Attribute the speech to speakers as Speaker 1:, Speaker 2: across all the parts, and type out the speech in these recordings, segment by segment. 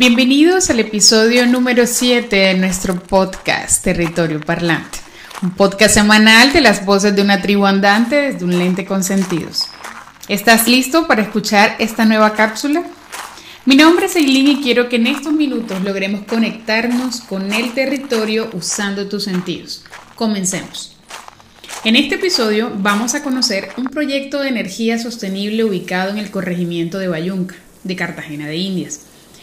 Speaker 1: Bienvenidos al episodio número 7 de nuestro podcast Territorio Parlante, un podcast semanal de las voces de una tribu andante desde un lente con sentidos. ¿Estás listo para escuchar esta nueva cápsula? Mi nombre es Eileen y quiero que en estos minutos logremos conectarnos con el territorio usando tus sentidos. Comencemos. En este episodio vamos a conocer un proyecto de energía sostenible ubicado en el corregimiento de Bayunca, de Cartagena de Indias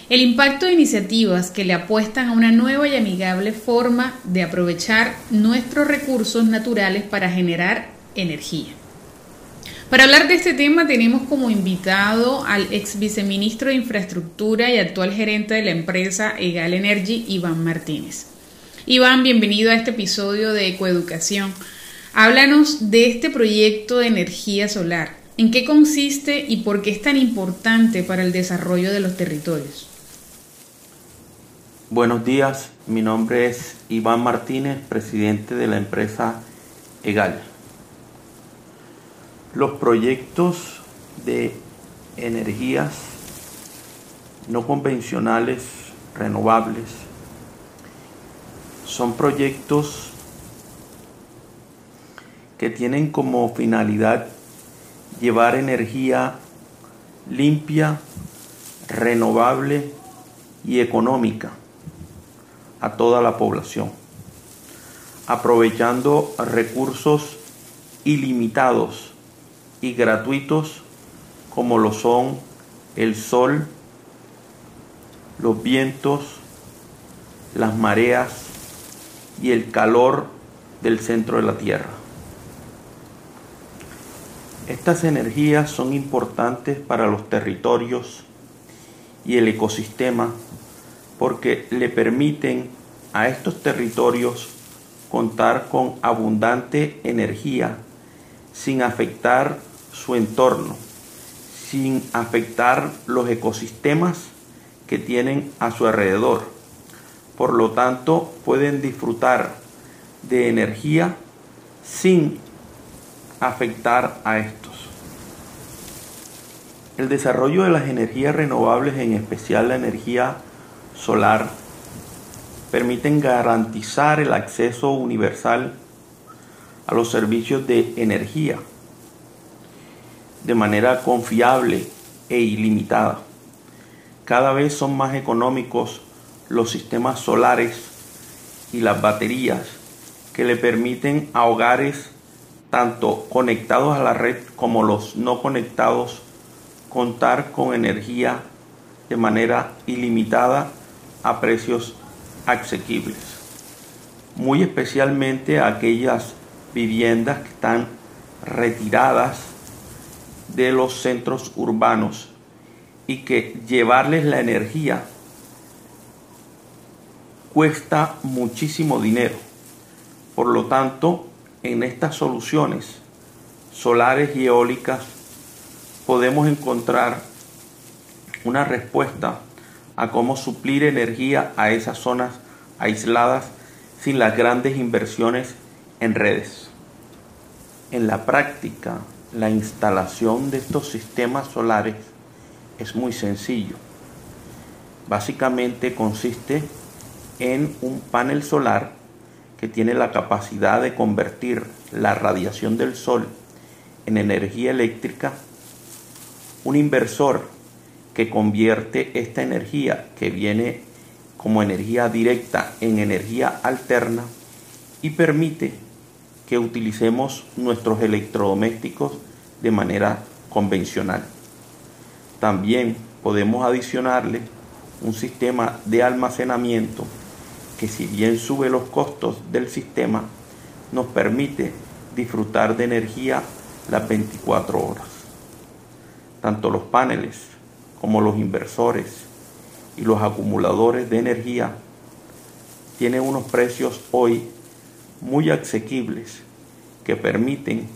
Speaker 1: el impacto de iniciativas que le apuestan a una nueva y amigable forma de aprovechar nuestros recursos naturales para generar energía. Para hablar de este tema tenemos como invitado al ex viceministro de Infraestructura y actual gerente de la empresa Egal Energy, Iván Martínez. Iván, bienvenido a este episodio de Ecoeducación. Háblanos de este proyecto de energía solar. ¿En qué consiste y por qué es tan importante para el desarrollo de los territorios?
Speaker 2: Buenos días, mi nombre es Iván Martínez, presidente de la empresa EGAL. Los proyectos de energías no convencionales, renovables, son proyectos que tienen como finalidad llevar energía limpia, renovable y económica a toda la población, aprovechando recursos ilimitados y gratuitos como lo son el sol, los vientos, las mareas y el calor del centro de la Tierra. Estas energías son importantes para los territorios y el ecosistema porque le permiten a estos territorios contar con abundante energía sin afectar su entorno, sin afectar los ecosistemas que tienen a su alrededor. Por lo tanto, pueden disfrutar de energía sin afectar a estos. El desarrollo de las energías renovables, en especial la energía solar permiten garantizar el acceso universal a los servicios de energía de manera confiable e ilimitada. Cada vez son más económicos los sistemas solares y las baterías que le permiten a hogares tanto conectados a la red como los no conectados contar con energía de manera ilimitada a precios asequibles, muy especialmente aquellas viviendas que están retiradas de los centros urbanos y que llevarles la energía cuesta muchísimo dinero. Por lo tanto, en estas soluciones solares y eólicas podemos encontrar una respuesta a cómo suplir energía a esas zonas aisladas sin las grandes inversiones en redes. En la práctica, la instalación de estos sistemas solares es muy sencillo. Básicamente consiste en un panel solar que tiene la capacidad de convertir la radiación del sol en energía eléctrica, un inversor que convierte esta energía que viene como energía directa en energía alterna y permite que utilicemos nuestros electrodomésticos de manera convencional. También podemos adicionarle un sistema de almacenamiento que si bien sube los costos del sistema, nos permite disfrutar de energía las 24 horas. Tanto los paneles como los inversores y los acumuladores de energía tienen unos precios hoy muy asequibles que permiten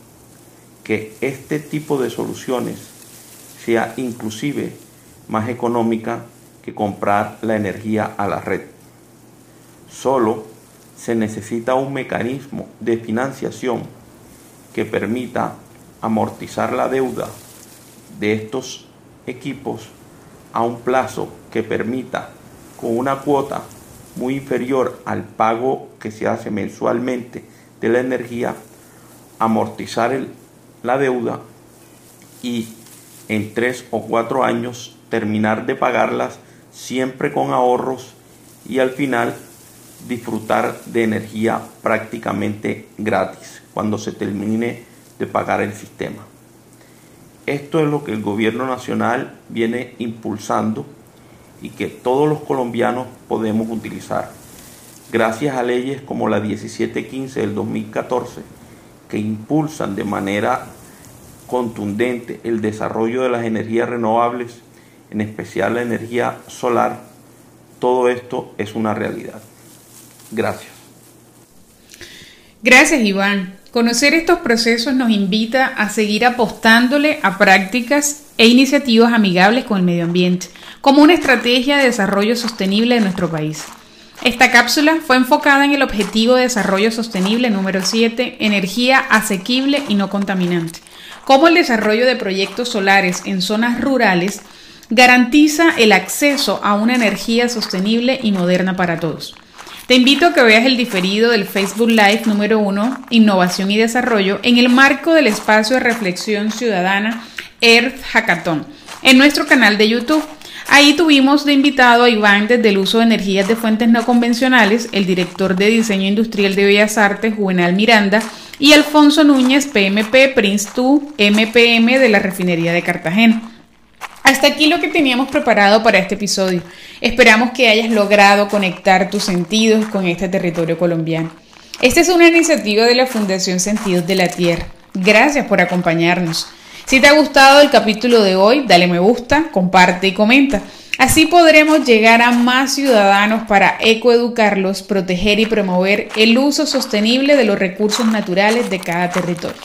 Speaker 2: que este tipo de soluciones sea inclusive más económica que comprar la energía a la red. Solo se necesita un mecanismo de financiación que permita amortizar la deuda de estos equipos a un plazo que permita con una cuota muy inferior al pago que se hace mensualmente de la energía, amortizar la deuda y en tres o cuatro años terminar de pagarlas siempre con ahorros y al final disfrutar de energía prácticamente gratis cuando se termine de pagar el sistema. Esto es lo que el gobierno nacional viene impulsando y que todos los colombianos podemos utilizar. Gracias a leyes como la 1715 del 2014 que impulsan de manera contundente el desarrollo de las energías renovables, en especial la energía solar, todo esto es una realidad. Gracias.
Speaker 1: Gracias, Iván. Conocer estos procesos nos invita a seguir apostándole a prácticas e iniciativas amigables con el medio ambiente, como una estrategia de desarrollo sostenible de nuestro país. Esta cápsula fue enfocada en el Objetivo de Desarrollo Sostenible número 7, energía asequible y no contaminante, cómo el desarrollo de proyectos solares en zonas rurales garantiza el acceso a una energía sostenible y moderna para todos. Te invito a que veas el diferido del Facebook Live número 1, Innovación y Desarrollo, en el marco del espacio de reflexión ciudadana Earth Hackathon, en nuestro canal de YouTube. Ahí tuvimos de invitado a Iván desde el uso de energías de fuentes no convencionales, el director de diseño industrial de Bellas Artes, Juvenal Miranda, y Alfonso Núñez, PMP, Prince 2, MPM de la refinería de Cartagena. Hasta aquí lo que teníamos preparado para este episodio. Esperamos que hayas logrado conectar tus sentidos con este territorio colombiano. Esta es una iniciativa de la Fundación Sentidos de la Tierra. Gracias por acompañarnos. Si te ha gustado el capítulo de hoy, dale me gusta, comparte y comenta. Así podremos llegar a más ciudadanos para ecoeducarlos, proteger y promover el uso sostenible de los recursos naturales de cada territorio.